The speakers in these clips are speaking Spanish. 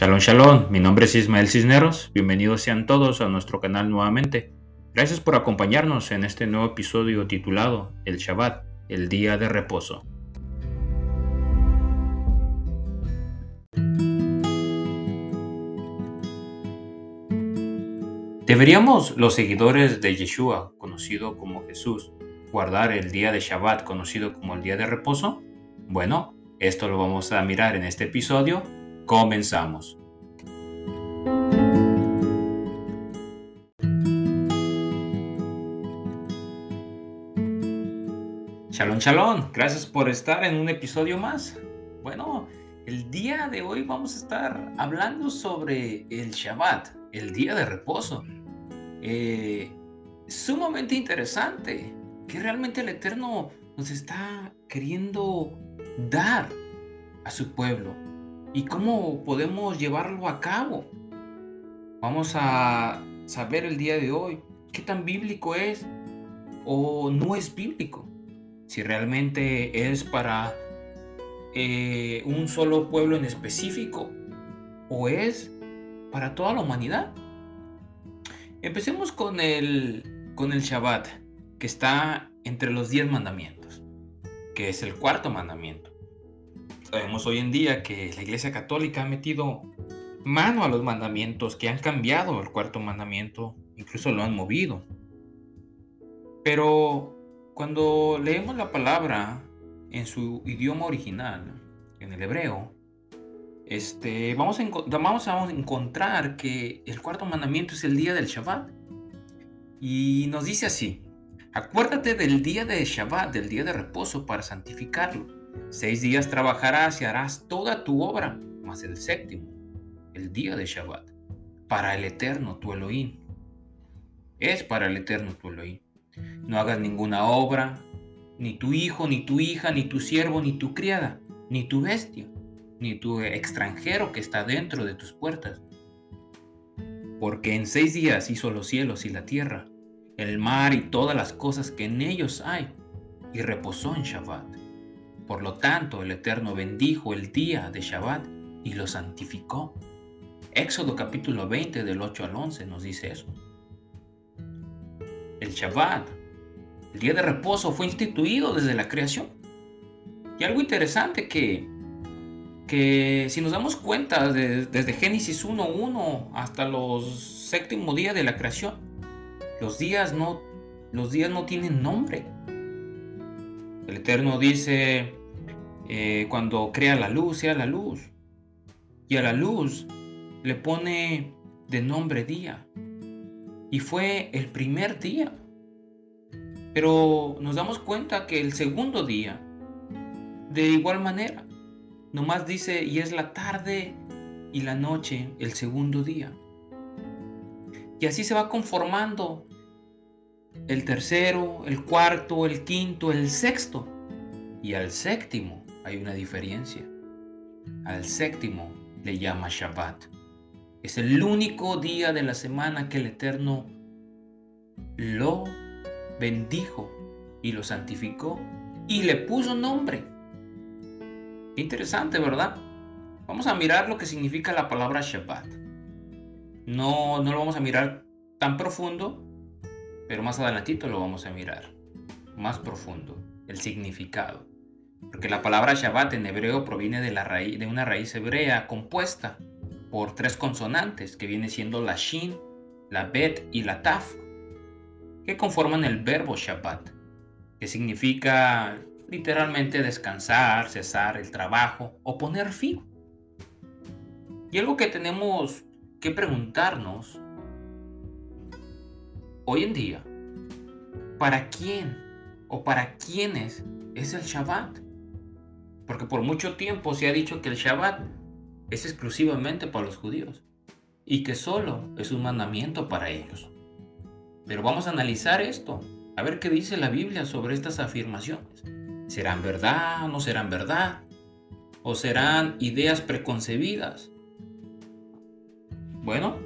Shalom, shalom, mi nombre es Ismael Cisneros, bienvenidos sean todos a nuestro canal nuevamente. Gracias por acompañarnos en este nuevo episodio titulado El Shabbat, el día de reposo. ¿Deberíamos los seguidores de Yeshua, conocido como Jesús, guardar el día de Shabbat, conocido como el día de reposo? Bueno, esto lo vamos a mirar en este episodio Comenzamos. Shalom, shalom. Gracias por estar en un episodio más. Bueno, el día de hoy vamos a estar hablando sobre el Shabbat, el día de reposo. Eh, sumamente interesante que realmente el Eterno nos está queriendo dar a su pueblo y cómo podemos llevarlo a cabo. Vamos a saber el día de hoy qué tan bíblico es o no es bíblico. Si realmente es para eh, un solo pueblo en específico o es para toda la humanidad. Empecemos con el, con el Shabbat, que está entre los diez mandamientos, que es el cuarto mandamiento. Sabemos hoy en día que la Iglesia Católica ha metido mano a los mandamientos, que han cambiado el cuarto mandamiento, incluso lo han movido. Pero cuando leemos la palabra en su idioma original, en el hebreo, este, vamos, a, vamos a encontrar que el cuarto mandamiento es el día del Shabbat. Y nos dice así, acuérdate del día de Shabbat, del día de reposo, para santificarlo Seis días trabajarás y harás toda tu obra, mas el séptimo, el día de Shabbat, para el eterno tu Elohim. Es para el eterno tu Elohim. No hagas ninguna obra, ni tu hijo, ni tu hija, ni tu siervo, ni tu criada, ni tu bestia, ni tu extranjero que está dentro de tus puertas. Porque en seis días hizo los cielos y la tierra, el mar y todas las cosas que en ellos hay, y reposó en Shabbat. Por lo tanto, el Eterno bendijo el día de Shabbat y lo santificó. Éxodo capítulo 20 del 8 al 11 nos dice eso. El Shabbat, el día de reposo, fue instituido desde la creación. Y algo interesante que, que si nos damos cuenta desde Génesis 1.1 hasta los séptimo día de la creación, los días no, los días no tienen nombre. El Eterno dice, eh, cuando crea la luz, sea la luz. Y a la luz le pone de nombre día. Y fue el primer día. Pero nos damos cuenta que el segundo día, de igual manera, nomás dice, y es la tarde y la noche, el segundo día. Y así se va conformando el tercero, el cuarto, el quinto, el sexto. Y al séptimo hay una diferencia. Al séptimo le llama Shabbat. Es el único día de la semana que el Eterno lo bendijo y lo santificó y le puso nombre. Interesante, ¿verdad? Vamos a mirar lo que significa la palabra Shabbat. No, no lo vamos a mirar tan profundo, pero más adelantito lo vamos a mirar. Más profundo, el significado. Porque la palabra Shabbat en hebreo proviene de, la raíz, de una raíz hebrea compuesta por tres consonantes que viene siendo la Shin, la Bet y la Taf, que conforman el verbo Shabbat, que significa literalmente descansar, cesar el trabajo o poner fin. Y algo que tenemos que preguntarnos hoy en día, ¿para quién o para quiénes es el Shabbat? Porque por mucho tiempo se ha dicho que el Shabbat es exclusivamente para los judíos y que solo es un mandamiento para ellos. Pero vamos a analizar esto, a ver qué dice la Biblia sobre estas afirmaciones. ¿Serán verdad o no serán verdad? ¿O serán ideas preconcebidas? Bueno,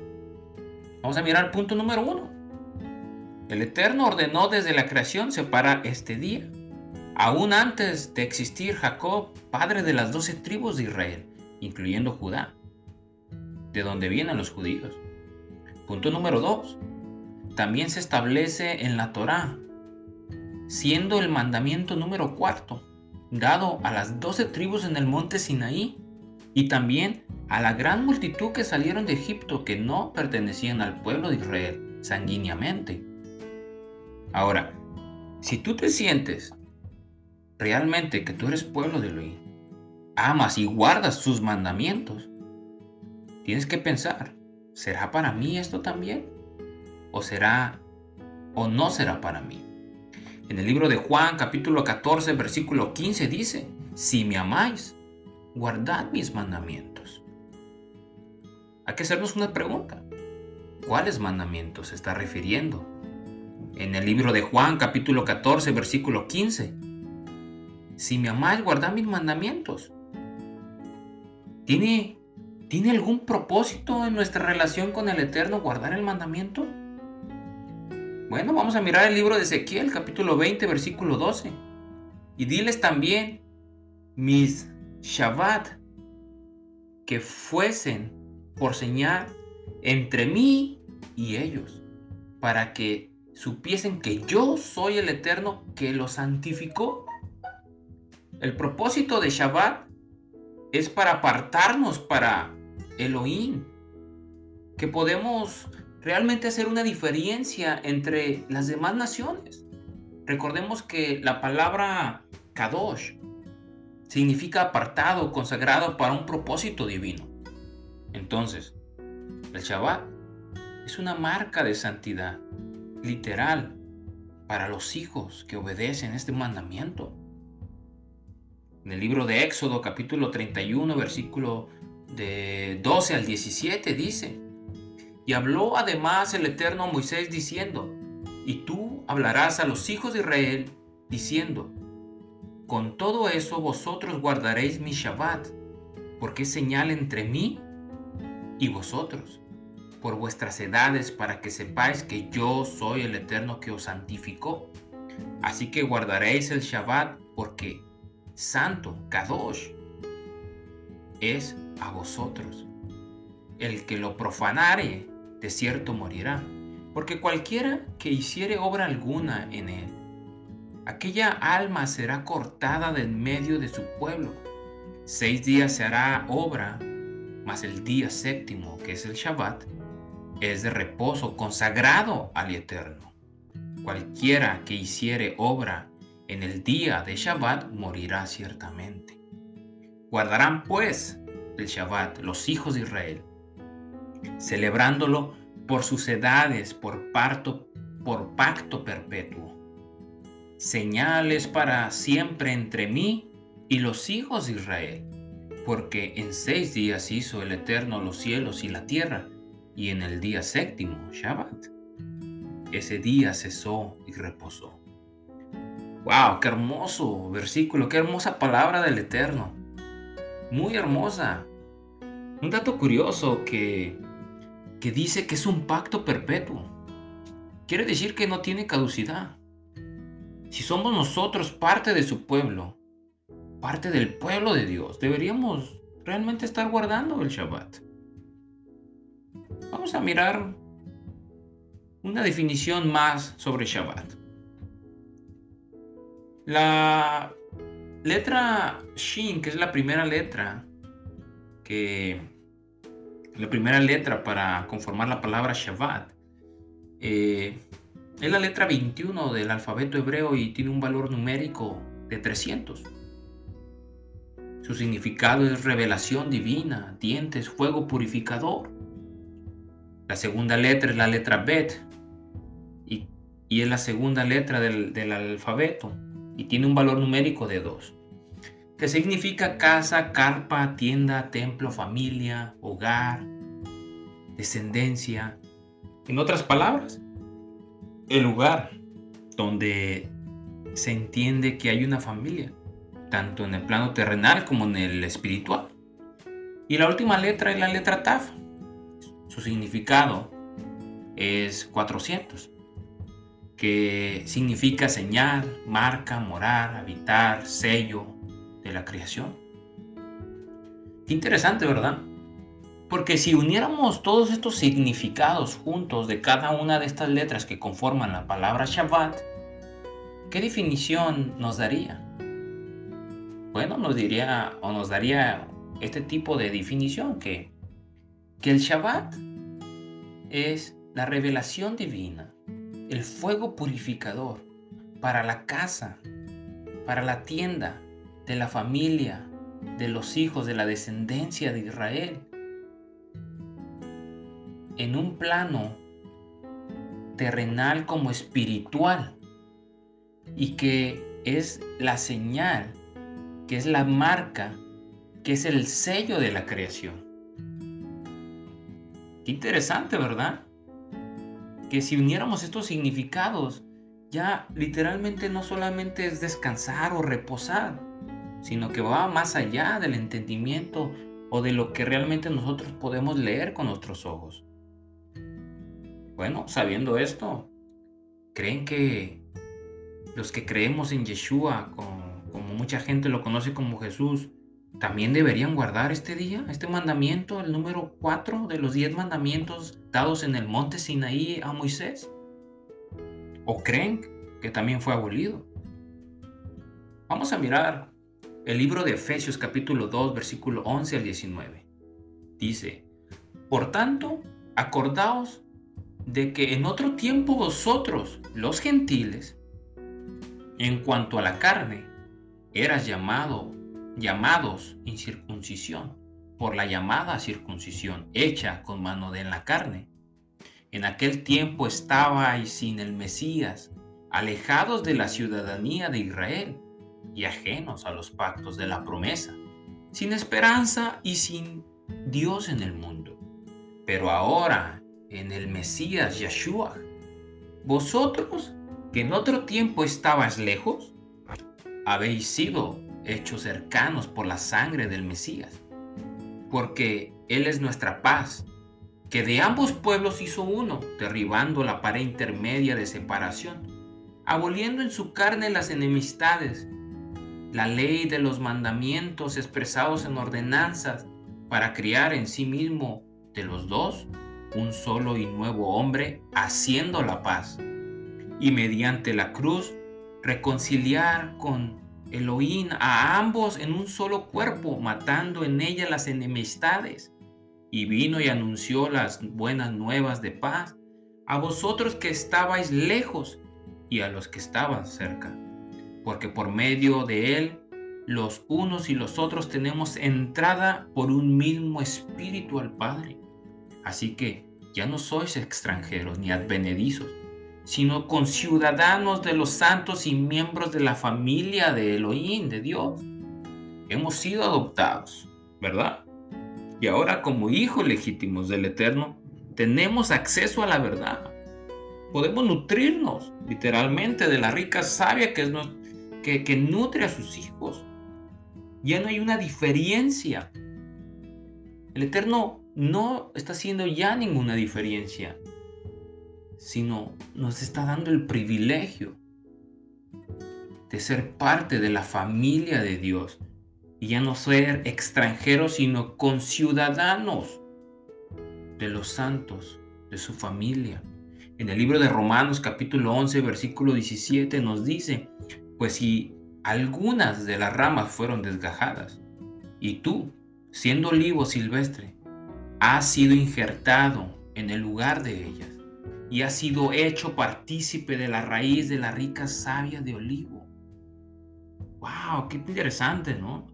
vamos a mirar punto número uno. El Eterno ordenó desde la creación separar este día Aún antes de existir Jacob, padre de las doce tribus de Israel, incluyendo Judá. de donde vienen los judíos. Punto número 2. También se establece en la Torá, siendo el mandamiento número cuarto, dado a las doce tribus en el monte Sinaí y también a la gran multitud que salieron de Egipto que no pertenecían al pueblo de Israel sanguíneamente. Ahora, si tú te sientes realmente que tú eres pueblo de Elohim, amas y guardas sus mandamientos, tienes que pensar, ¿será para mí esto también? ¿O será o no será para mí? En el libro de Juan capítulo 14 versículo 15 dice, si me amáis, guardad mis mandamientos. Hay que hacernos una pregunta. ¿Cuáles mandamientos se está refiriendo? En el libro de Juan capítulo 14 versículo 15. Si me amáis, guardad mis mandamientos. ¿Tiene, ¿Tiene algún propósito en nuestra relación con el Eterno guardar el mandamiento? Bueno, vamos a mirar el libro de Ezequiel capítulo 20 versículo 12. Y diles también, mis Shabbat, que fuesen por señal entre mí y ellos, para que supiesen que yo soy el Eterno que los santificó. El propósito de Shabbat es para apartarnos para Elohim, que podemos realmente hacer una diferencia entre las demás naciones. Recordemos que la palabra Kadosh significa apartado, consagrado para un propósito divino. Entonces, el Shabbat es una marca de santidad, literal, para los hijos que obedecen este mandamiento. En el libro de Éxodo capítulo 31 versículo de 12 al 17 dice, y habló además el Eterno Moisés diciendo, y tú hablarás a los hijos de Israel diciendo, con todo eso vosotros guardaréis mi Shabbat, porque es señal entre mí y vosotros por vuestras edades para que sepáis que yo soy el Eterno que os santificó. Así que guardaréis el Shabbat porque santo, Kadosh, es a vosotros. El que lo profanare, de cierto morirá, porque cualquiera que hiciere obra alguna en él, aquella alma será cortada del medio de su pueblo. Seis días se hará obra, mas el día séptimo, que es el Shabbat, es de reposo consagrado al Eterno. Cualquiera que hiciere obra en el día de Shabbat morirá ciertamente. Guardarán pues el Shabbat los hijos de Israel, celebrándolo por sus edades, por parto, por pacto perpetuo. Señales para siempre entre mí y los hijos de Israel, porque en seis días hizo el Eterno los cielos y la tierra, y en el día séptimo, Shabbat, ese día cesó y reposó. ¡Wow! ¡Qué hermoso versículo! ¡Qué hermosa palabra del Eterno! Muy hermosa. Un dato curioso que, que dice que es un pacto perpetuo. Quiere decir que no tiene caducidad. Si somos nosotros parte de su pueblo, parte del pueblo de Dios, deberíamos realmente estar guardando el Shabbat. Vamos a mirar una definición más sobre Shabbat. La letra Shin, que es la primera letra, que la primera letra para conformar la palabra Shabbat, eh, es la letra 21 del alfabeto hebreo y tiene un valor numérico de 300. Su significado es revelación divina, dientes, fuego purificador. La segunda letra es la letra Bet y, es la segunda letra del, del, alfabeto y tiene un valor numérico de 2, que significa casa, carpa, tienda, templo, familia, hogar, descendencia. En otras palabras, el lugar donde se entiende que hay una familia, tanto en el plano terrenal como en el espiritual. Y la última letra es la letra Taf, su significado es 400, que significa señal, marca, morar, habitar, sello de la creación. Qué interesante, ¿verdad? Porque si uniéramos todos estos significados juntos de cada una de estas letras que conforman la palabra Shabbat, ¿qué definición nos daría? Bueno, nos diría o nos daría este tipo de definición que, que el Shabbat es la revelación divina, el fuego purificador para la casa, para la tienda, de la familia, de los hijos de la descendencia de Israel. En un plano terrenal como espiritual y que es la señal, que es la marca, que es el sello de la creación. Qué interesante, ¿verdad? Que si uniéramos estos significados, ya literalmente no solamente es descansar o reposar, sino que va más allá del entendimiento o de lo que realmente nosotros podemos leer con nuestros ojos. Bueno, sabiendo esto, ¿creen que los que creemos en Yeshua, como, como mucha gente lo conoce como Jesús, también deberían guardar este día, este mandamiento, el número 4 de los 10 mandamientos dados en el monte Sinaí a Moisés? ¿O creen que también fue abolido? Vamos a mirar el libro de Efesios capítulo 2 versículo 11 al 19. Dice, Por tanto, acordaos de que en otro tiempo vosotros, los gentiles, en cuanto a la carne, eras llamado llamados incircuncisión, por la llamada circuncisión hecha con mano de la carne. En aquel tiempo estabais sin el Mesías, alejados de la ciudadanía de Israel y ajenos a los pactos de la promesa, sin esperanza y sin Dios en el mundo. Pero ahora, en el Mesías Yeshua, vosotros que en otro tiempo estabais lejos, habéis sido hechos cercanos por la sangre del Mesías, porque Él es nuestra paz, que de ambos pueblos hizo uno, derribando la pared intermedia de separación, aboliendo en su carne las enemistades, la ley de los mandamientos expresados en ordenanzas, para criar en sí mismo de los dos un solo y nuevo hombre, haciendo la paz, y mediante la cruz reconciliar con Elohim a ambos en un solo cuerpo, matando en ella las enemistades. Y vino y anunció las buenas nuevas de paz a vosotros que estabais lejos y a los que estaban cerca. Porque por medio de él, los unos y los otros tenemos entrada por un mismo espíritu al Padre. Así que ya no sois extranjeros ni advenedizos sino con ciudadanos de los santos y miembros de la familia de Elohim, de Dios. Hemos sido adoptados, ¿verdad? Y ahora como hijos legítimos del Eterno, tenemos acceso a la verdad. Podemos nutrirnos literalmente de la rica savia que, es, que, que nutre a sus hijos. Ya no hay una diferencia. El Eterno no está haciendo ya ninguna diferencia sino nos está dando el privilegio de ser parte de la familia de Dios y ya no ser extranjeros, sino conciudadanos de los santos, de su familia. En el libro de Romanos capítulo 11, versículo 17 nos dice, pues si algunas de las ramas fueron desgajadas, y tú, siendo olivo silvestre, has sido injertado en el lugar de ellas, y ha sido hecho partícipe de la raíz de la rica savia de olivo. ¡Wow! ¡Qué interesante, ¿no?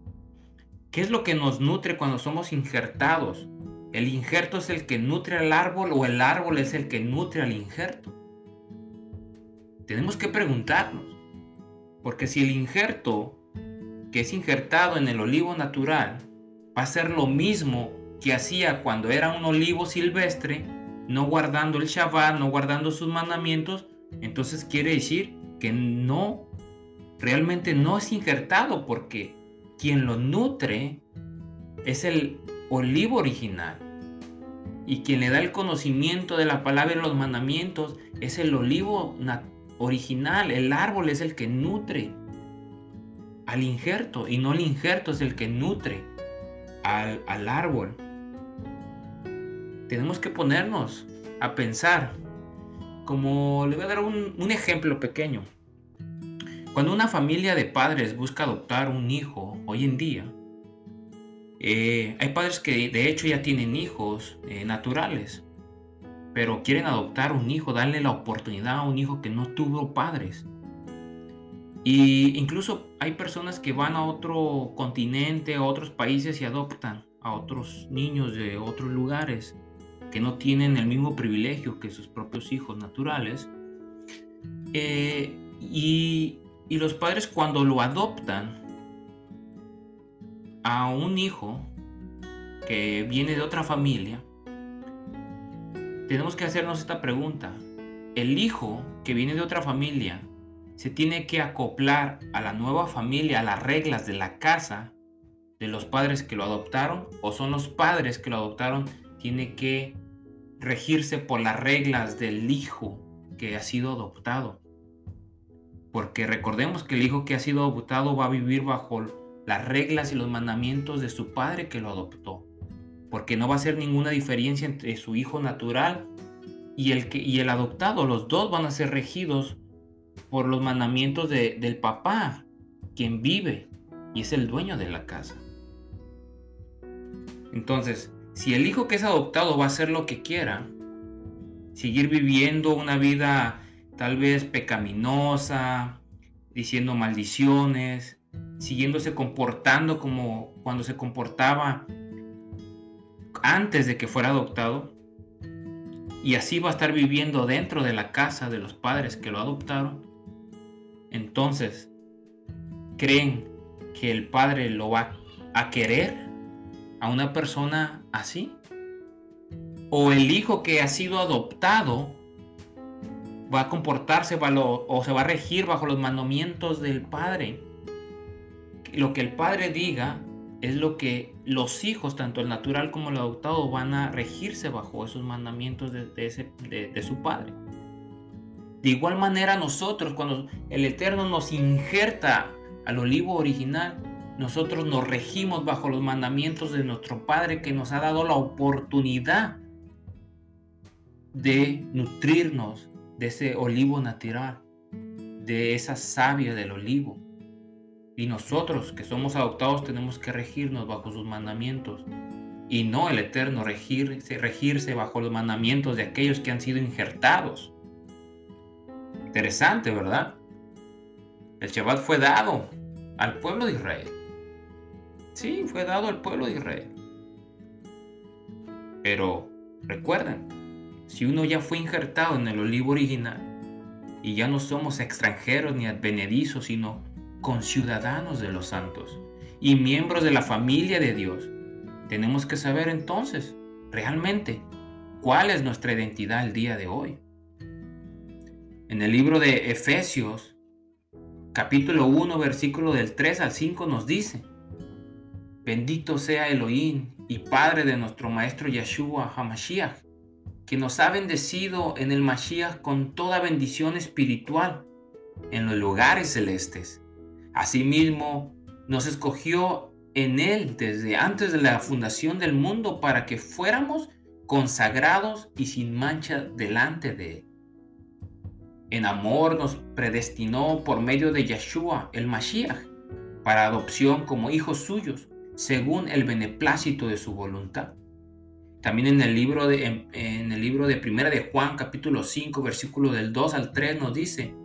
¿Qué es lo que nos nutre cuando somos injertados? ¿El injerto es el que nutre al árbol o el árbol es el que nutre al injerto? Tenemos que preguntarnos, porque si el injerto que es injertado en el olivo natural va a ser lo mismo que hacía cuando era un olivo silvestre, no guardando el Shabbat, no guardando sus mandamientos, entonces quiere decir que no, realmente no es injertado porque quien lo nutre es el olivo original. Y quien le da el conocimiento de la palabra y los mandamientos es el olivo original. El árbol es el que nutre al injerto y no el injerto es el que nutre al, al árbol. Tenemos que ponernos a pensar. Como le voy a dar un, ejemplo pequeño. Cuando una familia de padres busca adoptar un hijo hoy en día, eh, hay padres que de hecho ya tienen hijos eh, naturales, pero quieren adoptar un hijo, darle la oportunidad a un hijo que no tuvo padres. Y incluso hay personas que van a otro continente, a otros países y adoptan a otros niños de otros lugares que no tienen el mismo privilegio que sus propios hijos naturales. Eh, y, y los padres cuando lo adoptan a un hijo que viene de otra familia, tenemos que hacernos esta pregunta. ¿El hijo que viene de otra familia se tiene que acoplar a la nueva familia, a las reglas de la casa de los padres que lo adoptaron? ¿O son los padres que lo adoptaron, tiene que regirse por las reglas del hijo que ha sido adoptado? Porque recordemos que el hijo que ha sido adoptado va a vivir bajo las reglas y los mandamientos de su padre que lo adoptó. Porque no va a ser ninguna diferencia entre su hijo natural y el, que, y el adoptado. Los dos van a ser regidos por los mandamientos del papá, quien vive y es el dueño de la casa. Entonces, si el hijo que es adoptado va a hacer lo que quiera, seguir viviendo una vida tal vez pecaminosa, diciendo maldiciones, siguiéndose comportando como cuando se comportaba antes de que fuera adoptado, y así va a estar viviendo dentro de la casa de los padres que lo adoptaron, entonces, ¿creen que el padre lo va a querer a una persona así? ¿O el hijo que ha sido adoptado va a comportarse o se va a regir bajo los mandamientos del Padre. Lo que el Padre diga es lo que los hijos, tanto el natural como el adoptado, van a regirse bajo esos mandamientos de, de su Padre. De igual manera nosotros, cuando el Eterno nos injerta al olivo original, nosotros nos regimos bajo los mandamientos de nuestro Padre que nos ha dado la oportunidad de nutrirnos de ese olivo natural, de esa savia del olivo. Y nosotros que somos adoptados tenemos que regirnos bajo sus mandamientos y no el eterno regirse, regirse bajo los mandamientos de aquellos que han sido injertados. Interesante, ¿verdad? El Shabbat fue dado al pueblo de Israel. Sí, fue dado al pueblo de Israel. Pero recuerden, si uno ya fue injertado en el olivo original y ya no somos extranjeros ni advenedizos, sino conciudadanos de los santos y miembros de la familia de Dios, tenemos que saber entonces realmente cuál es nuestra identidad el día de hoy. En el libro de Efesios, capítulo 1, versículo del 3 al 5 nos dice, Bendito sea Elohim y Padre de nuestro Maestro Yeshua HaMashiach, que nos ha bendecido en el Mashiach con toda bendición espiritual en los lugares celestes. Asimismo, nos escogió en Él desde antes de la fundación del mundo para que fuéramos consagrados y sin mancha delante de Él. En amor nos predestinó por medio de Yeshua, el Mashiach, para adopción como hijos suyos, según el beneplácito de su voluntad también en el libro de, en, el libro de Primera de Juan, capítulo 5, versículo del 2 al 3, nos dice,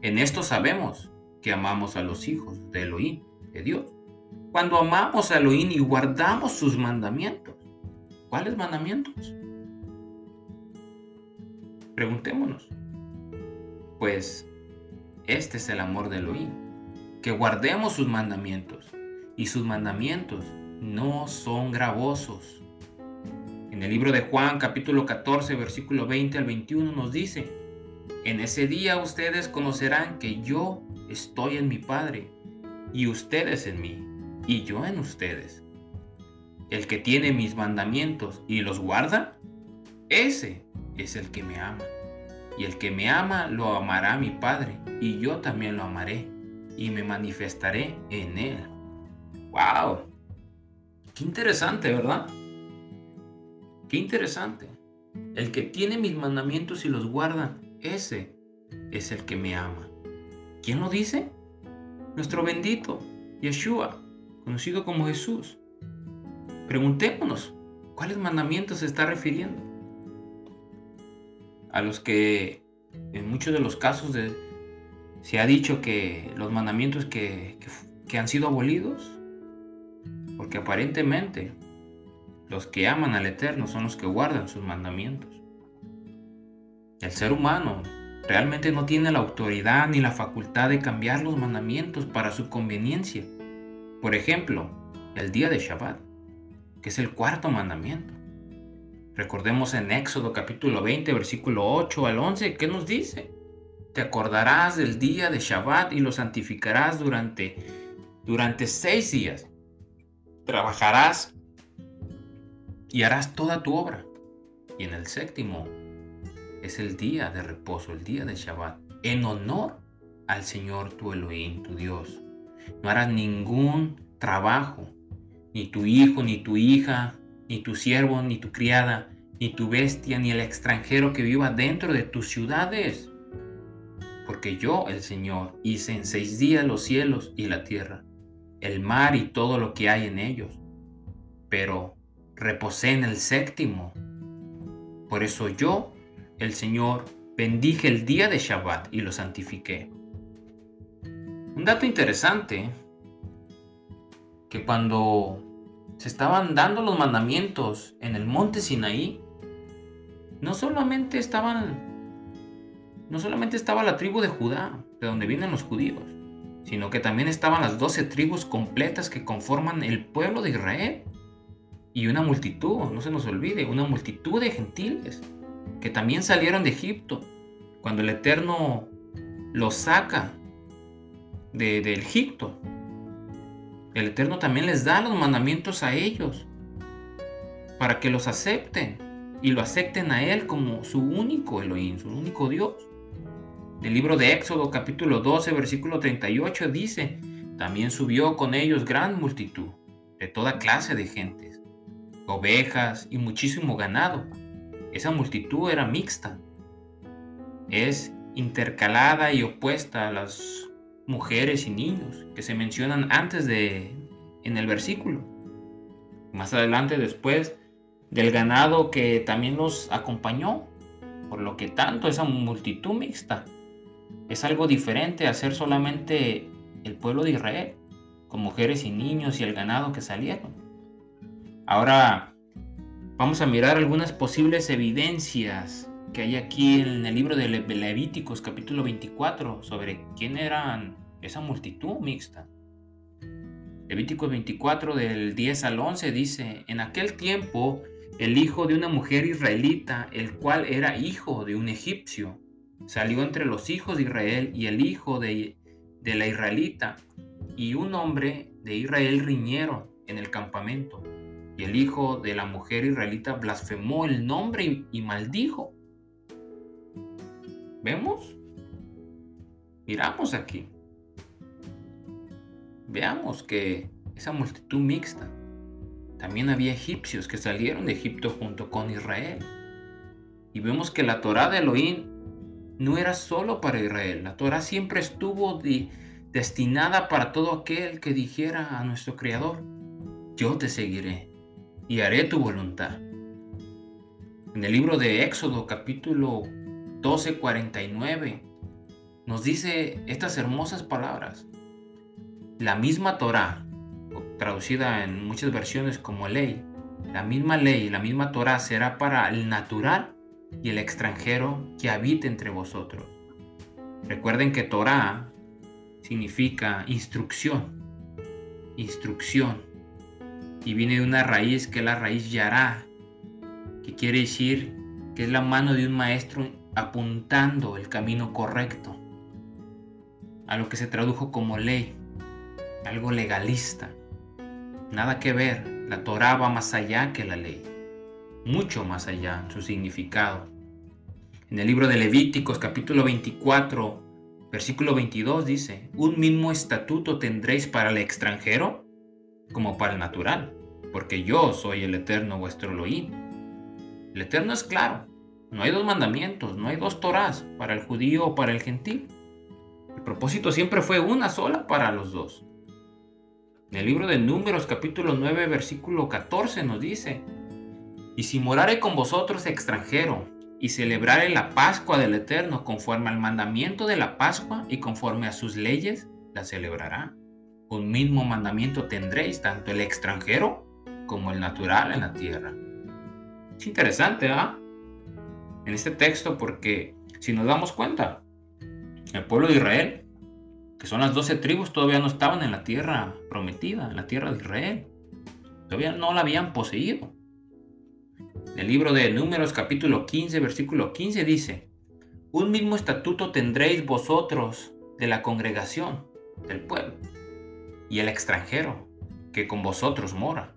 en esto sabemos que amamos a los hijos de Elohim, de Dios. Cuando amamos a Elohim y guardamos sus mandamientos. ¿Cuáles mandamientos? Preguntémonos. Pues este es el amor de Elohim, que guardemos sus mandamientos. Y sus mandamientos no son gravosos en el libro de Juan capítulo 14 versículo 20 al 21 nos dice, en ese día ustedes conocerán que yo estoy en mi Padre y ustedes en mí y yo en ustedes. El que tiene mis mandamientos y los guarda, ese es el que me ama. Y el que me ama lo amará mi Padre, y yo también lo amaré, y me manifestaré en él. ¡Wow! Qué interesante, ¿verdad? Qué interesante. El que tiene mis mandamientos y los guarda, ese es el que me ama. ¿Quién lo dice? Nuestro bendito Yeshua, conocido como Jesús. Preguntémonos, ¿cuáles mandamientos se está refiriendo? A los que en muchos de los casos se ha dicho que los mandamientos que, que han sido abolidos, porque aparentemente los que aman al Eterno son los que guardan sus mandamientos. El ser humano realmente no tiene la autoridad ni la facultad de cambiar los mandamientos para su conveniencia. Por ejemplo, el día de Shabbat, que es el cuarto mandamiento. Recordemos en Éxodo capítulo 20, versículo 8 al 11, ¿qué nos dice? Te acordarás del día de Shabbat y lo santificarás durante, durante seis días. Trabajarás y harás toda tu obra. Y en el séptimo es el día de reposo, el día de Shabbat, en honor al Señor tu Elohim, tu Dios. No harás ningún trabajo, ni tu hijo, ni tu hija, ni tu siervo, ni tu criada, ni tu bestia, ni el extranjero que viva dentro de tus ciudades. Porque yo, el Señor, hice en seis días los cielos y la tierra, el mar y todo lo que hay en ellos. Pero reposé en el séptimo. Por eso yo, el Señor, bendije el día de Shabbat y lo santifiqué. Un dato interesante, que cuando se estaban dando los mandamientos en el monte Sinaí, no solamente estaban no solamente estaba la tribu de Judá, de donde vienen los judíos, sino que también estaban las doce tribus completas que conforman el pueblo de Israel y una multitud, no se nos olvide, una multitud de gentiles que también salieron de Egipto cuando el Eterno los saca de, Egipto. El Eterno también les da los mandamientos a ellos para que los acepten y lo acepten a Él como su único Elohim, su único Dios. El libro de Éxodo capítulo 12 versículo 38 dice, también subió con ellos gran multitud de toda clase de gentes ovejas y muchísimo ganado. Esa multitud era mixta. Es intercalada y opuesta a las mujeres y niños que se mencionan antes de en el versículo. Más adelante después del ganado que también los acompañó. Por lo que tanto esa multitud mixta es algo diferente a ser solamente el pueblo de Israel, con mujeres y niños y el ganado que salieron. Ahora vamos a mirar algunas posibles evidencias que hay aquí en el libro de Levíticos capítulo 24 sobre quién eran esa multitud mixta. Levíticos 24 del 10 al 11 dice, en aquel tiempo el hijo de una mujer israelita, el cual era hijo de un egipcio, salió entre los hijos de Israel y el hijo de, de la israelita y un hombre de Israel riñeron en el campamento y el hijo de la mujer israelita blasfemó el nombre y, maldijo. ¿Vemos? Miramos aquí. Veamos que esa multitud mixta. También había egipcios que salieron de Egipto junto con Israel. Y vemos que la Torah de Elohim no era solo para Israel. La Torah siempre estuvo destinada para todo aquel que dijera a nuestro Creador, yo te seguiré y haré tu voluntad. En el libro de Éxodo capítulo 12, 49 nos dice estas hermosas palabras. La misma Torah, traducida en muchas versiones como ley, la misma ley, la misma Torah será para el natural y el extranjero que habite entre vosotros. Recuerden que Torah significa instrucción, instrucción y viene de una raíz que es la raíz yará, que quiere decir que es la mano de un maestro apuntando el camino correcto, a lo que se tradujo como ley, algo legalista. Nada que ver, la Torah va más allá que la ley, mucho más allá en su significado. En el libro de Levíticos capítulo 24, versículo 22 dice, un mismo estatuto tendréis para el extranjero como para el natural, porque yo soy el eterno vuestro Elohim. El Eterno es claro. No hay dos mandamientos, no hay dos Torás para el judío o para el gentil. El propósito siempre fue una sola para los dos. En el libro de Números capítulo 9 versículo 14 nos dice, Y si morare con vosotros extranjero, y celebrare la Pascua del Eterno conforme al mandamiento de la Pascua y conforme a sus leyes, la celebrará. Un mismo mandamiento tendréis tanto el extranjero como el natural en la tierra. Es interesante, ¿ah? En este texto porque si nos damos cuenta, el pueblo de Israel que son las doce tribus, todavía no estaban en la tierra prometida, en la tierra de Israel. Todavía no la habían poseído. El libro de Números capítulo 15, versículo 15 dice, Un mismo estatuto tendréis vosotros de la congregación del pueblo y el extranjero que con vosotros mora.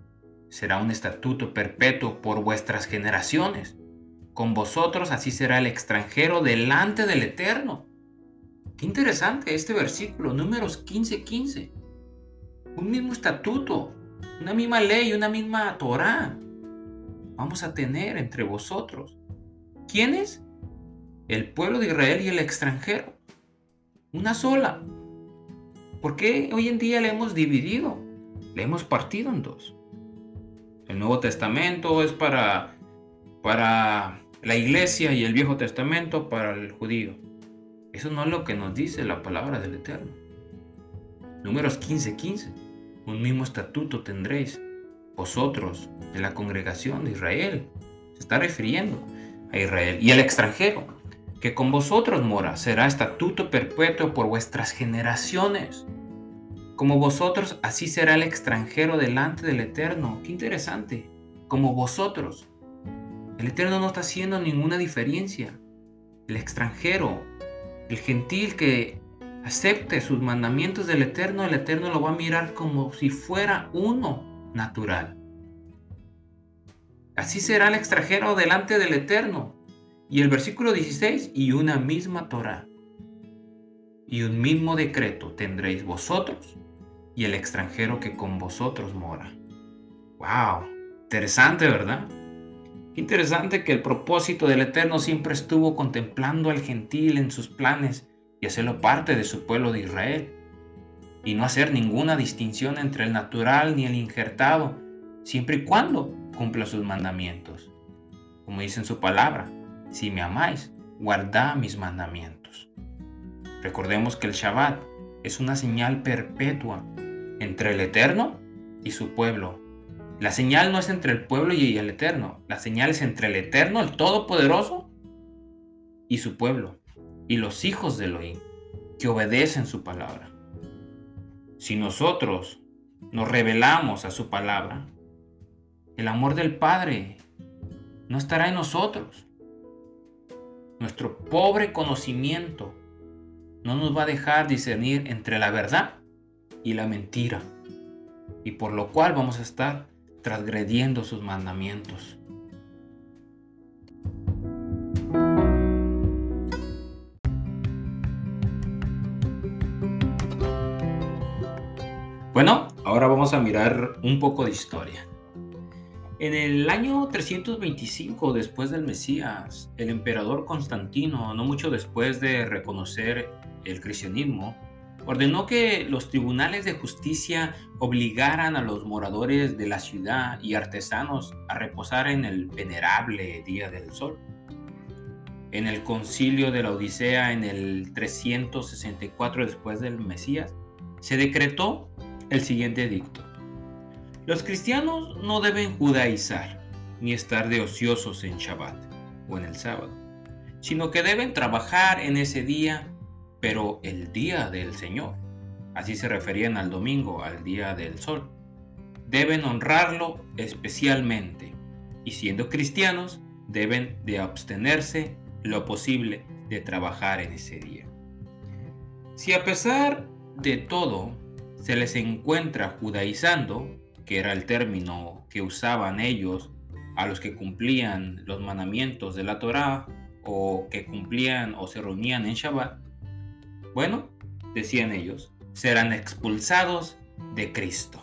Será un estatuto perpetuo por vuestras generaciones. Con vosotros así será el extranjero delante del Eterno Qué interesante este versículo, números 15:15. 15. Un mismo estatuto, una misma ley, una misma Torah vamos a tener entre vosotros. ¿Quiénes? El pueblo de Israel y el extranjero. Una sola. ¿Por qué hoy en día le hemos dividido? Le hemos partido en dos. El Nuevo Testamento es para, para la iglesia y el Viejo Testamento para el judío. Eso no es lo que nos dice la palabra del Eterno. Números 15:15. 15. Un mismo estatuto tendréis vosotros de la congregación de Israel. Se está refiriendo a Israel. Y el extranjero, que con vosotros mora, será estatuto perpetuo por vuestras generaciones. Como vosotros, así será el extranjero delante del Eterno. Qué interesante. Como vosotros. El Eterno no está haciendo ninguna diferencia. El extranjero el gentil que acepte sus mandamientos del Eterno, el Eterno lo va a mirar como si fuera uno natural. Así será el extranjero delante del Eterno. Y el versículo 16, y una misma Torah. Y un mismo decreto tendréis vosotros y el extranjero que con vosotros mora. ¡Wow! Interesante, ¿verdad? Interesante que el propósito del Eterno siempre estuvo contemplando al gentil en sus planes y hacerlo parte de su pueblo de Israel, y no hacer ninguna distinción entre el natural ni el injertado, siempre y cuando cumpla sus mandamientos. Como dice en su palabra, si me amáis, guardad mis mandamientos. Recordemos que el Shabbat es una señal perpetua entre el Eterno y su pueblo, la señal no es entre el pueblo y el Eterno. La señal es entre el Eterno, el Todopoderoso, y su pueblo, y los hijos de Elohim, que obedecen su palabra. Si nosotros nos revelamos a su palabra, el amor del Padre no estará en nosotros. Nuestro pobre conocimiento no nos va a dejar discernir entre la verdad y la mentira, y por lo cual vamos a estar transgrediendo sus mandamientos. Bueno, ahora vamos a mirar un poco de historia. En el año 325 después del Mesías, el emperador Constantino, no mucho después de reconocer el cristianismo, ordenó que los tribunales de justicia obligaran a los moradores de la ciudad y artesanos a reposar en el venerable día del sol. En el concilio de la Odisea en el 364 después del Mesías, se decretó el siguiente edicto. Los cristianos no deben judaizar ni estar de ociosos en Shabbat o en el sábado, sino que deben trabajar en ese día pero el día del Señor, así se referían al domingo, al día del sol, deben honrarlo especialmente y siendo cristianos deben de abstenerse lo posible de trabajar en ese día. Si a pesar de todo se les encuentra judaizando, que era el término que usaban ellos a los que cumplían los mandamientos de la Torá o que cumplían o se reunían en Shabbat, bueno, decían ellos, serán expulsados de Cristo.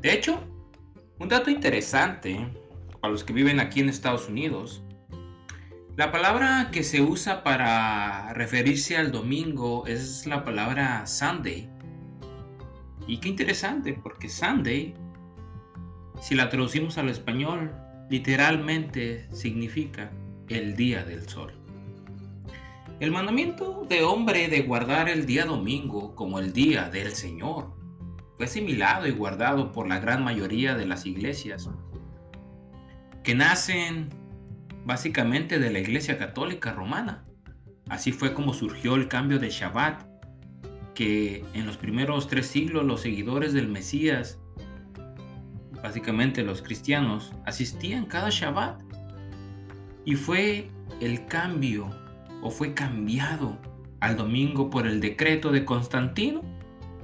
De hecho, un dato interesante para los que viven aquí en Estados Unidos, la palabra que se usa para referirse al domingo es la palabra Sunday. Y qué interesante, porque Sunday, si la traducimos al español, literalmente significa el día del sol. El mandamiento de hombre de guardar el día domingo como el día del Señor fue asimilado y guardado por la gran mayoría de las iglesias que nacen básicamente de la Iglesia Católica Romana. Así fue como surgió el cambio de Shabbat, que en los primeros tres siglos los seguidores del Mesías, básicamente los cristianos, asistían cada Shabbat. Y fue el cambio, o fue cambiado al domingo por el decreto de Constantino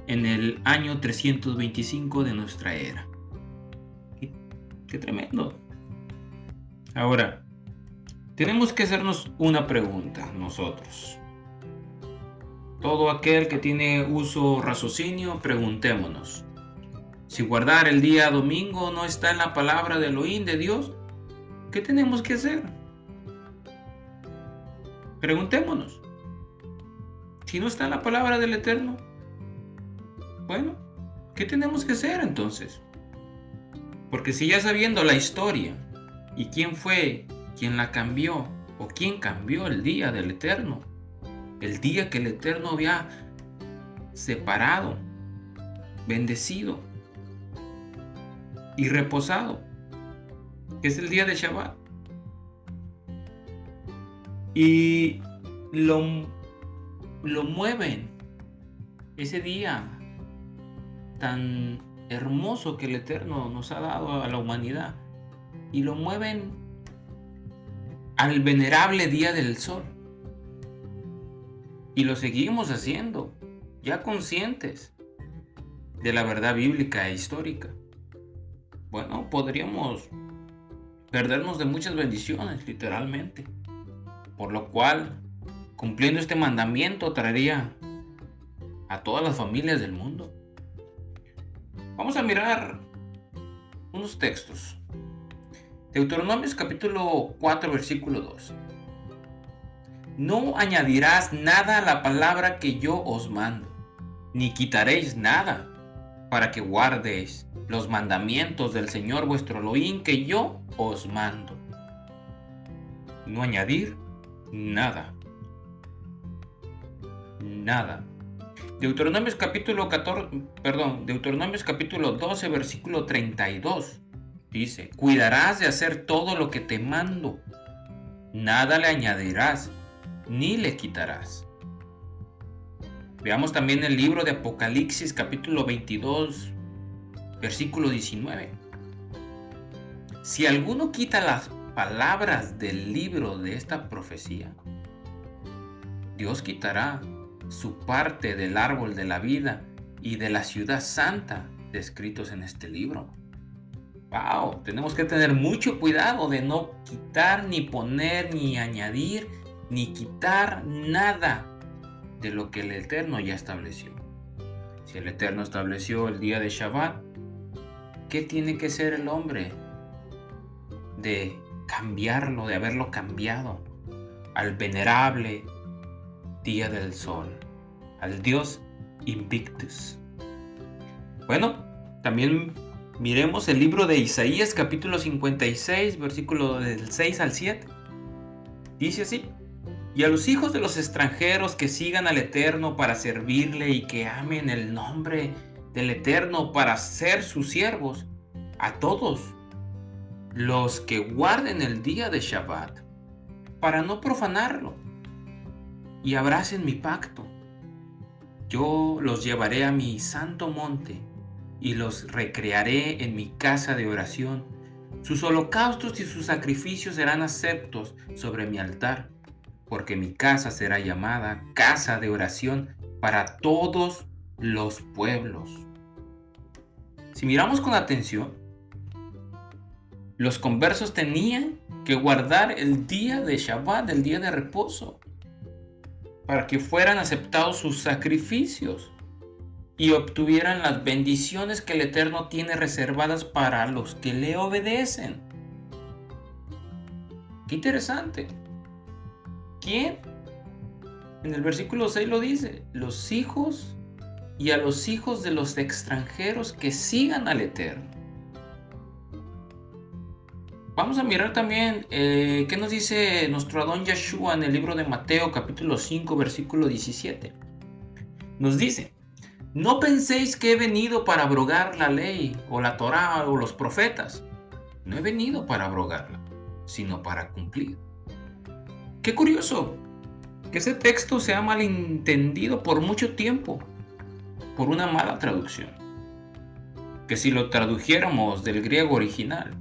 en el año 325 de nuestra era. Qué, tremendo. Ahora, tenemos que hacernos una pregunta nosotros. Todo aquel que tiene uso raciocinio, preguntémonos. Si guardar el día domingo no está en la palabra de Elohim de Dios, ¿qué tenemos que hacer? Preguntémonos. Si no está en la palabra del Eterno, bueno, ¿qué tenemos que hacer entonces? Porque si ya sabiendo la historia y quién fue quien la cambió o quién cambió el día del Eterno. El día que el Eterno había separado, bendecido y reposado, que es el día de Shabbat. Y lo, lo mueven ese día tan hermoso que el Eterno nos ha dado a la humanidad y lo mueven al venerable día del sol. Y lo seguimos haciendo, ya conscientes de la verdad bíblica e histórica. Bueno, podríamos perdernos de muchas bendiciones, literalmente. Por lo cual, cumpliendo este mandamiento, traería a todas las familias del mundo. Vamos a mirar unos textos Deuteronomios capítulo 4 versículo 2. No añadirás nada a la palabra que yo os mando, ni quitaréis nada, para que guardéis los mandamientos del Señor vuestro Elohim que yo os mando. No añadir nada. Nada. Deuteronomios capítulo 14, perdón, Deuteronomios capítulo 12 versículo 32. Dice, cuidarás de hacer todo lo que te mando. Nada le añadirás, ni le quitarás. Veamos también el libro de Apocalipsis capítulo 22, versículo 19. Si alguno quita las palabras del libro de esta profecía, Dios quitará su parte del árbol de la vida y de la ciudad santa descritos en este libro. Wow, tenemos que tener mucho cuidado de no quitar, ni poner, ni añadir, ni quitar nada de lo que el Eterno ya estableció. Si el Eterno estableció el día de Shabbat, ¿qué tiene que ser el hombre? De cambiarlo, de haberlo cambiado al venerable día del sol, al Dios Invictus. Bueno, también Miremos el libro de Isaías capítulo 56, versículo del 6 al 7. Dice así, y a los hijos de los extranjeros que sigan al Eterno para servirle y que amen el nombre del Eterno para ser sus siervos, a todos los que guarden el día de Shabbat, para no profanarlo, y abracen mi pacto. Yo los llevaré a mi santo monte y los recrearé en mi casa de oración. Sus holocaustos y sus sacrificios serán aceptos sobre mi altar, porque mi casa será llamada casa de oración para todos los pueblos. Si miramos con atención, los conversos tenían que guardar el día de Shabbat, el día de reposo, para que fueran aceptados sus sacrificios y obtuvieran las bendiciones que el Eterno tiene reservadas para los que le obedecen. Qué interesante. ¿Quién? En el versículo 6 lo dice, los hijos y a los hijos de los extranjeros que sigan al Eterno. Vamos a mirar también eh, qué nos dice nuestro Adón Yeshua en el libro de Mateo capítulo 5 versículo 17. Nos dice, no penséis que he venido para abrogar la ley o la Torá o los profetas. No he venido para abrogarla, sino para cumplir. Qué curioso que ese texto sea malentendido por mucho tiempo por una mala traducción. Que si lo tradujéramos del griego original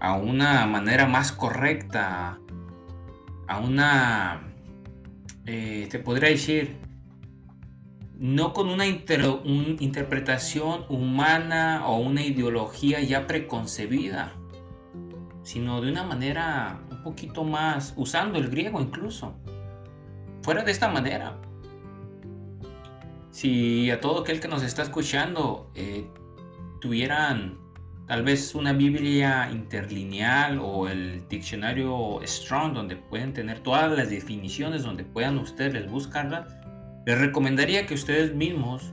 a una manera más correcta, a una, eh, te podría decir, no con una, interpretación humana o una ideología ya preconcebida, sino de una manera poquito más, usando el griego incluso. Fuera de esta manera. Si a todo aquel que nos está escuchando eh, tuvieran tal vez una Biblia interlineal o el diccionario Strong donde pueden tener todas las definiciones, donde puedan ustedes buscarlas, les recomendaría que ustedes mismos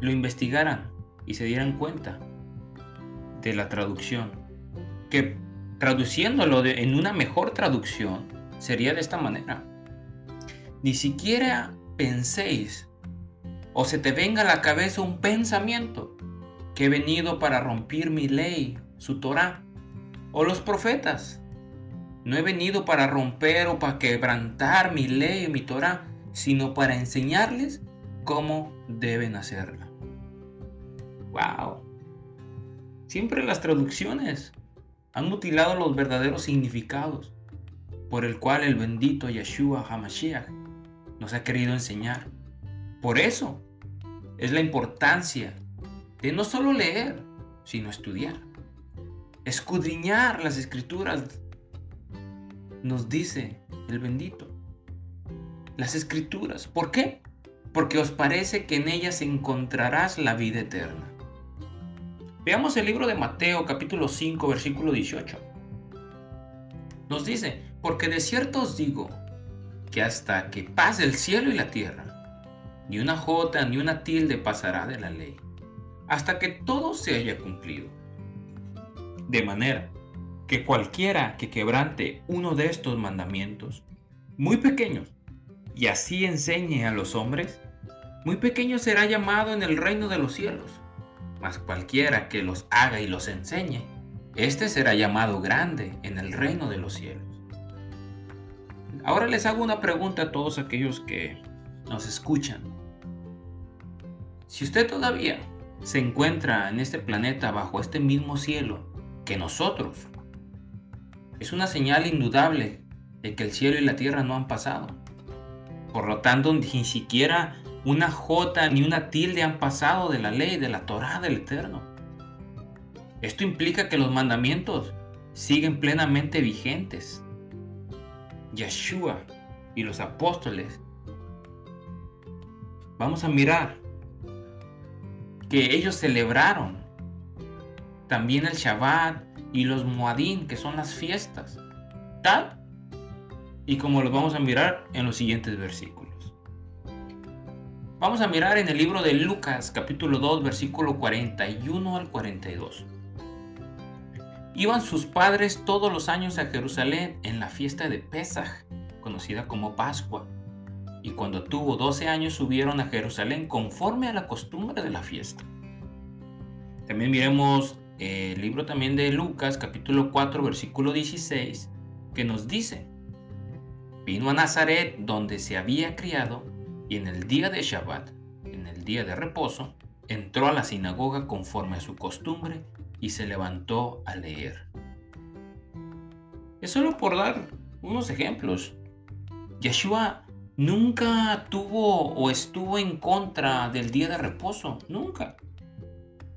lo investigaran y se dieran cuenta de la traducción. Que traduciéndolo en una mejor traducción sería de esta manera. Ni siquiera penséis o se te venga a la cabeza un pensamiento que he venido para romper mi ley, su Torah, o los profetas. No he venido para romper o para quebrantar mi ley, mi Torah, sino para enseñarles cómo deben hacerla. ¡Wow! Siempre las traducciones han mutilado los verdaderos significados por el cual el bendito Yeshua HaMashiach nos ha querido enseñar. Por eso es la importancia de no solo leer, sino estudiar. Escudriñar las escrituras, nos dice el bendito las escrituras. ¿Por qué? Porque os parece que en ellas encontrarás la vida eterna. Veamos el libro de Mateo capítulo 5 versículo 18. Nos dice, porque de cierto os digo que hasta que pase el cielo y la tierra, ni una jota ni una tilde pasará de la ley, hasta que todo se haya cumplido. De manera que cualquiera que quebrante uno de estos mandamientos, muy pequeños, y así enseñe a los hombres, muy pequeño será llamado en el reino de los cielos. Cualquiera que los haga y los enseñe, éste será llamado grande en el reino de los cielos. Ahora les hago una pregunta a todos aquellos que nos escuchan. Si usted todavía se encuentra en este planeta bajo este mismo cielo que nosotros, es una señal indudable de que el cielo y la tierra no han pasado. Por lo tanto, ni siquiera una jota ni una tilde han pasado de la ley, de la Torah del Eterno. Esto implica que los mandamientos siguen plenamente vigentes. Yeshua y los apóstoles. Vamos a mirar que ellos celebraron también el Shabbat y los Muadín, que son las fiestas, tal y como lo vamos a mirar en los siguientes versículos. Vamos a mirar en el libro de Lucas capítulo 2 versículo 41 al 42. Iban sus padres todos los años a Jerusalén en la fiesta de Pesaj, conocida como Pascua, y cuando tuvo 12 años subieron a Jerusalén conforme a la costumbre de la fiesta. También miremos el libro también de Lucas capítulo 4 versículo 16 que nos dice, Vino a Nazaret donde se había criado y en el día de Shabbat, en el día de reposo, entró a la sinagoga conforme a su costumbre y se levantó a leer. Es solo por dar unos ejemplos. Yeshua nunca tuvo o estuvo en contra del día de reposo, nunca.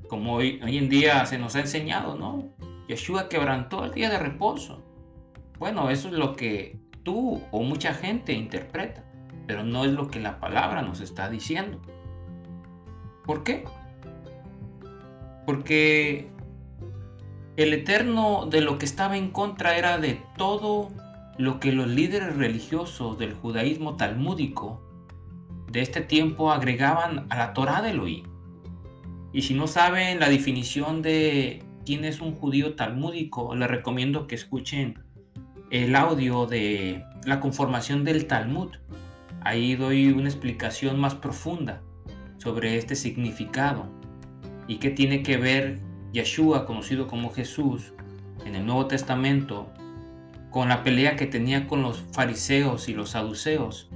Como hoy, en día se nos ha enseñado, ¿no? Yeshua quebrantó el día de reposo. Bueno, eso es lo que tú o mucha gente interpreta, pero no es lo que la palabra nos está diciendo. ¿Por qué? Porque el Eterno de lo que estaba en contra era de todo lo que los líderes religiosos del judaísmo talmúdico de este tiempo agregaban a la Torá de Elohim. Y si no saben la definición de quién es un judío talmúdico, les recomiendo que escuchen el audio de la conformación del Talmud. Ahí doy una explicación más profunda sobre este significado y qué tiene que ver Yeshua, conocido como Jesús, en el Nuevo Testamento, con la pelea que tenía con los fariseos y los saduceos,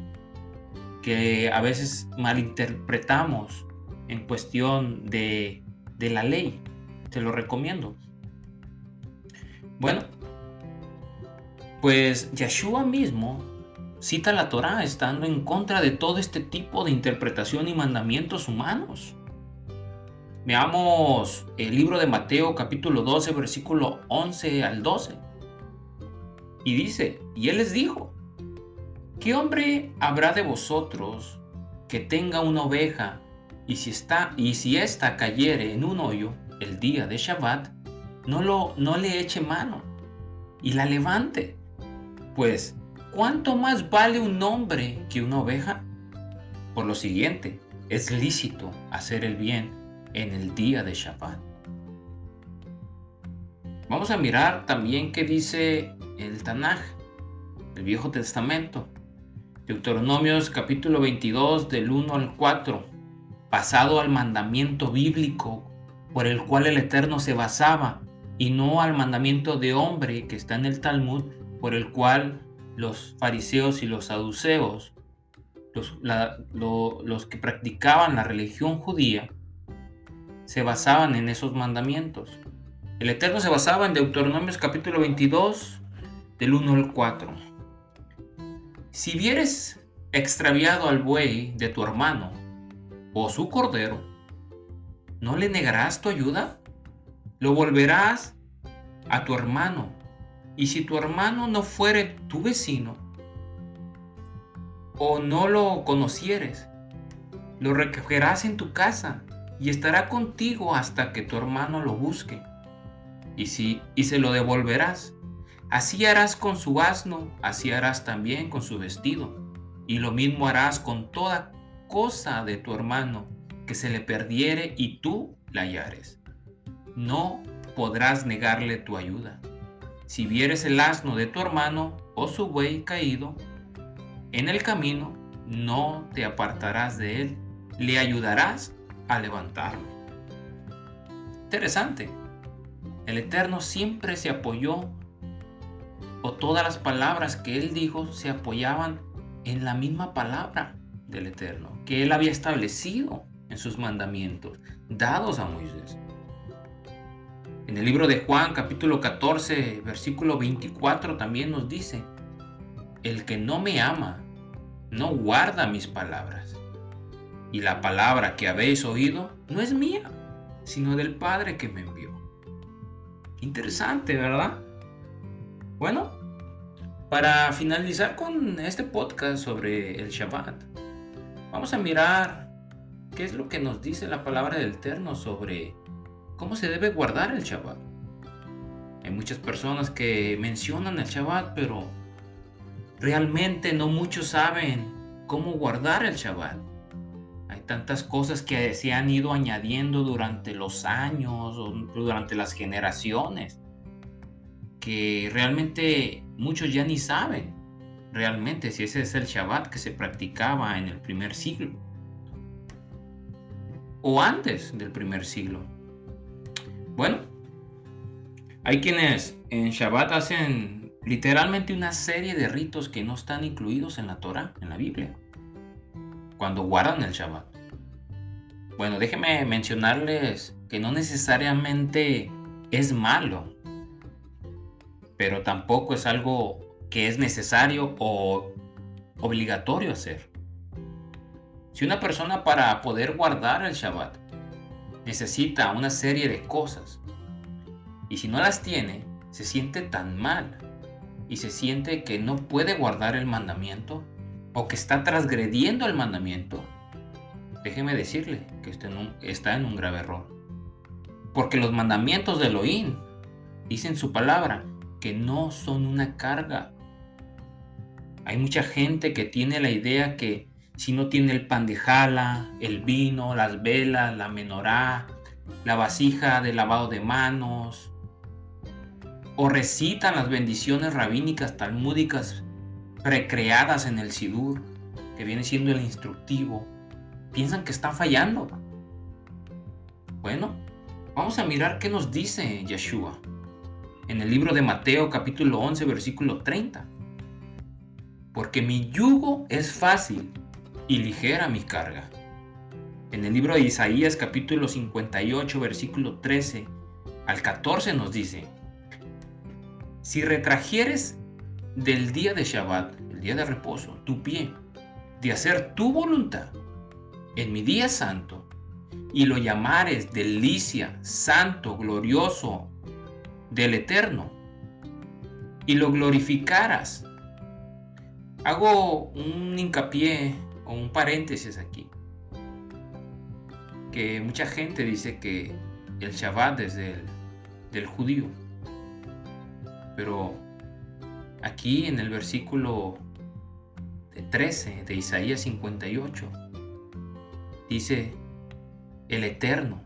que a veces malinterpretamos en cuestión de, de la ley. Te lo recomiendo. Bueno, pues Yeshua mismo cita la Torá estando en contra de todo este tipo de interpretación y mandamientos humanos. Veamos el libro de Mateo capítulo 12 versículo 11 al 12. Y dice, y él les dijo, ¿qué hombre habrá de vosotros que tenga una oveja y si está y si ésta cayere en un hoyo el día de Shabbat, no lo no le eche mano y la levante? Pues, ¿cuánto más vale un hombre que una oveja? Por lo siguiente, es lícito hacer el bien en el día de Shabbat. Vamos a mirar también qué dice el Tanaj, el Viejo Testamento. Deuteronomios capítulo 22 del 1 al 4, pasado al mandamiento bíblico por el cual el Eterno se basaba y no al mandamiento de hombre que está en el Talmud por el cual los fariseos y los saduceos, los, que practicaban la religión judía, se basaban en esos mandamientos. El Eterno se basaba en Deuteronomios capítulo 22, del 1 al 4. Si vieres extraviado al buey de tu hermano o su cordero, ¿no le negarás tu ayuda? Lo volverás a tu hermano y si tu hermano no fuere tu vecino, o no lo conocieres, lo recogerás en tu casa y estará contigo hasta que tu hermano lo busque. Y, si, y se lo devolverás. Así harás con su asno, así harás también con su vestido. Y lo mismo harás con toda cosa de tu hermano que se le perdiere y tú la hallares. No podrás negarle tu ayuda. Si vieres el asno de tu hermano o su buey caído en el camino, no te apartarás de él, le ayudarás a levantarlo. Interesante. El Eterno siempre se apoyó, o todas las palabras que él dijo se apoyaban en la misma palabra del Eterno, que él había establecido en sus mandamientos, dados a Moisés. En el libro de Juan capítulo 14 versículo 24 también nos dice, el que no me ama, no guarda mis palabras. Y la palabra que habéis oído no es mía, sino del Padre que me envió. Interesante, ¿verdad? Bueno, para finalizar con este podcast sobre el Shabbat, vamos a mirar qué es lo que nos dice la palabra del Eterno sobre ¿Cómo se debe guardar el Shabbat? Hay muchas personas que mencionan el Shabbat, pero realmente no muchos saben cómo guardar el Shabbat. Hay tantas cosas que se han ido añadiendo durante los años o durante las generaciones que realmente muchos ya ni saben realmente si ese es el Shabbat que se practicaba en el primer siglo o antes del primer siglo. Bueno, hay quienes en Shabbat hacen literalmente una serie de ritos que no están incluidos en la Torah, en la Biblia, cuando guardan el Shabbat. Bueno, déjenme mencionarles que no necesariamente es malo, pero tampoco es algo que es necesario o obligatorio hacer. Si una persona para poder guardar el Shabbat necesita una serie de cosas. Y si no las tiene, se siente tan mal y se siente que no puede guardar el mandamiento o que está transgrediendo el mandamiento, déjeme decirle que está en un, grave error. Porque los mandamientos de Elohim dice en su palabra que no son una carga. Hay mucha gente que tiene la idea que si no tiene el pan de jala, el vino, las velas, la menorá, la vasija de lavado de manos, o recitan las bendiciones rabínicas talmúdicas recreadas en el Sidur, que viene siendo el instructivo, piensan que están fallando. Bueno, vamos a mirar qué nos dice Yeshua en el libro de Mateo capítulo 11 versículo 30. Porque mi yugo es fácil y ligera mi carga. En el libro de Isaías capítulo 58 versículo 13 al 14 nos dice, si retrajeres del día de Shabbat, el día de reposo, tu pie, de hacer tu voluntad en mi día santo, y lo llamares delicia, santo, glorioso del eterno, y lo glorificaras. Hago un hincapié o un paréntesis aquí, que mucha gente dice que el Shabbat es del, del judío. Pero aquí en el versículo 13 de Isaías 58 dice el eterno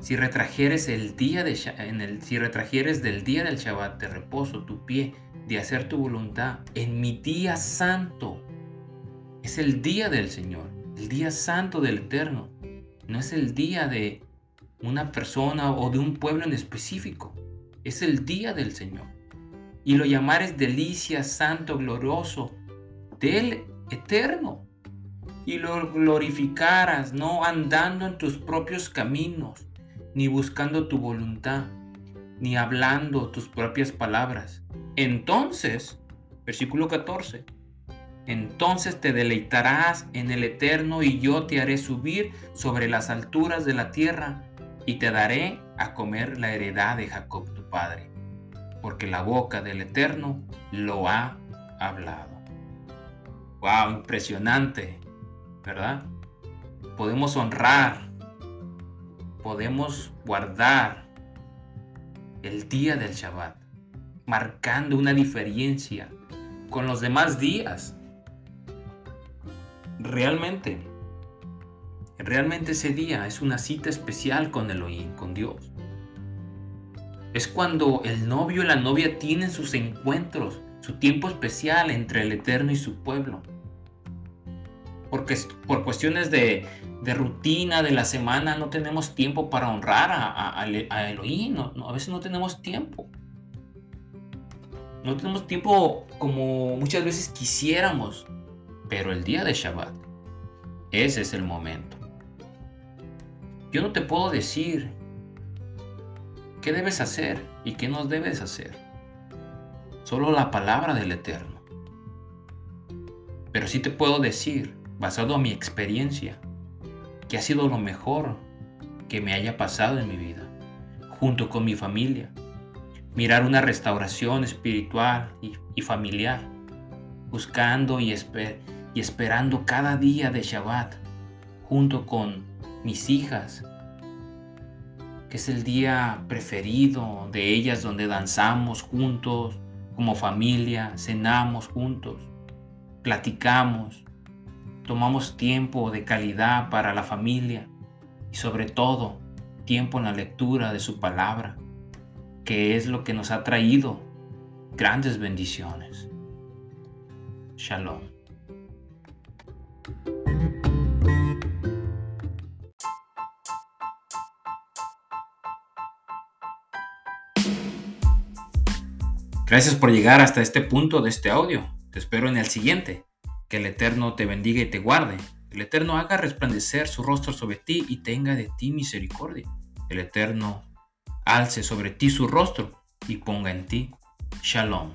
si retrajeres el día de si retrajeres del día del Shabbat de reposo tu pie de hacer tu voluntad en mi día santo es el día del Señor el día santo del eterno no es el día de una persona o de un pueblo en específico es el día del Señor. Y lo llamares delicia, santo, glorioso, del eterno. Y lo glorificaras, no andando en tus propios caminos, ni buscando tu voluntad, ni hablando tus propias palabras. Entonces, versículo 14, entonces te deleitarás en el eterno y yo te haré subir sobre las alturas de la tierra y te daré a comer la heredad de Jacob Padre, porque la boca del Eterno lo ha hablado. ¡Wow! Impresionante, ¿verdad? Podemos honrar, podemos guardar el día del Shabbat, marcando una diferencia con los demás días. Realmente, realmente ese día es una cita especial con Elohim, con Dios. Es cuando el novio y la novia tienen sus encuentros, su tiempo especial entre el Eterno y su pueblo. Porque por cuestiones de, rutina de la semana no tenemos tiempo para honrar a, a, Elohim. a veces no tenemos tiempo. No tenemos tiempo como muchas veces quisiéramos. Pero el día de Shabbat, ese es el momento. Yo no te puedo decir ¿Qué debes hacer y qué no debes hacer? Solo la palabra del Eterno. Pero sí te puedo decir, basado en mi experiencia, que ha sido lo mejor que me haya pasado en mi vida, junto con mi familia. Mirar una restauración espiritual y, familiar, buscando y, y esperando cada día de Shabbat, junto con mis hijas, es el día preferido de ellas donde danzamos juntos como familia, cenamos juntos, platicamos, tomamos tiempo de calidad para la familia y sobre todo tiempo en la lectura de su palabra, que es lo que nos ha traído grandes bendiciones. Shalom. Gracias por llegar hasta este punto de este audio. Te espero en el siguiente. Que el Eterno te bendiga y te guarde. El Eterno haga resplandecer su rostro sobre ti y tenga de ti misericordia. El Eterno alce sobre ti su rostro y ponga en ti shalom.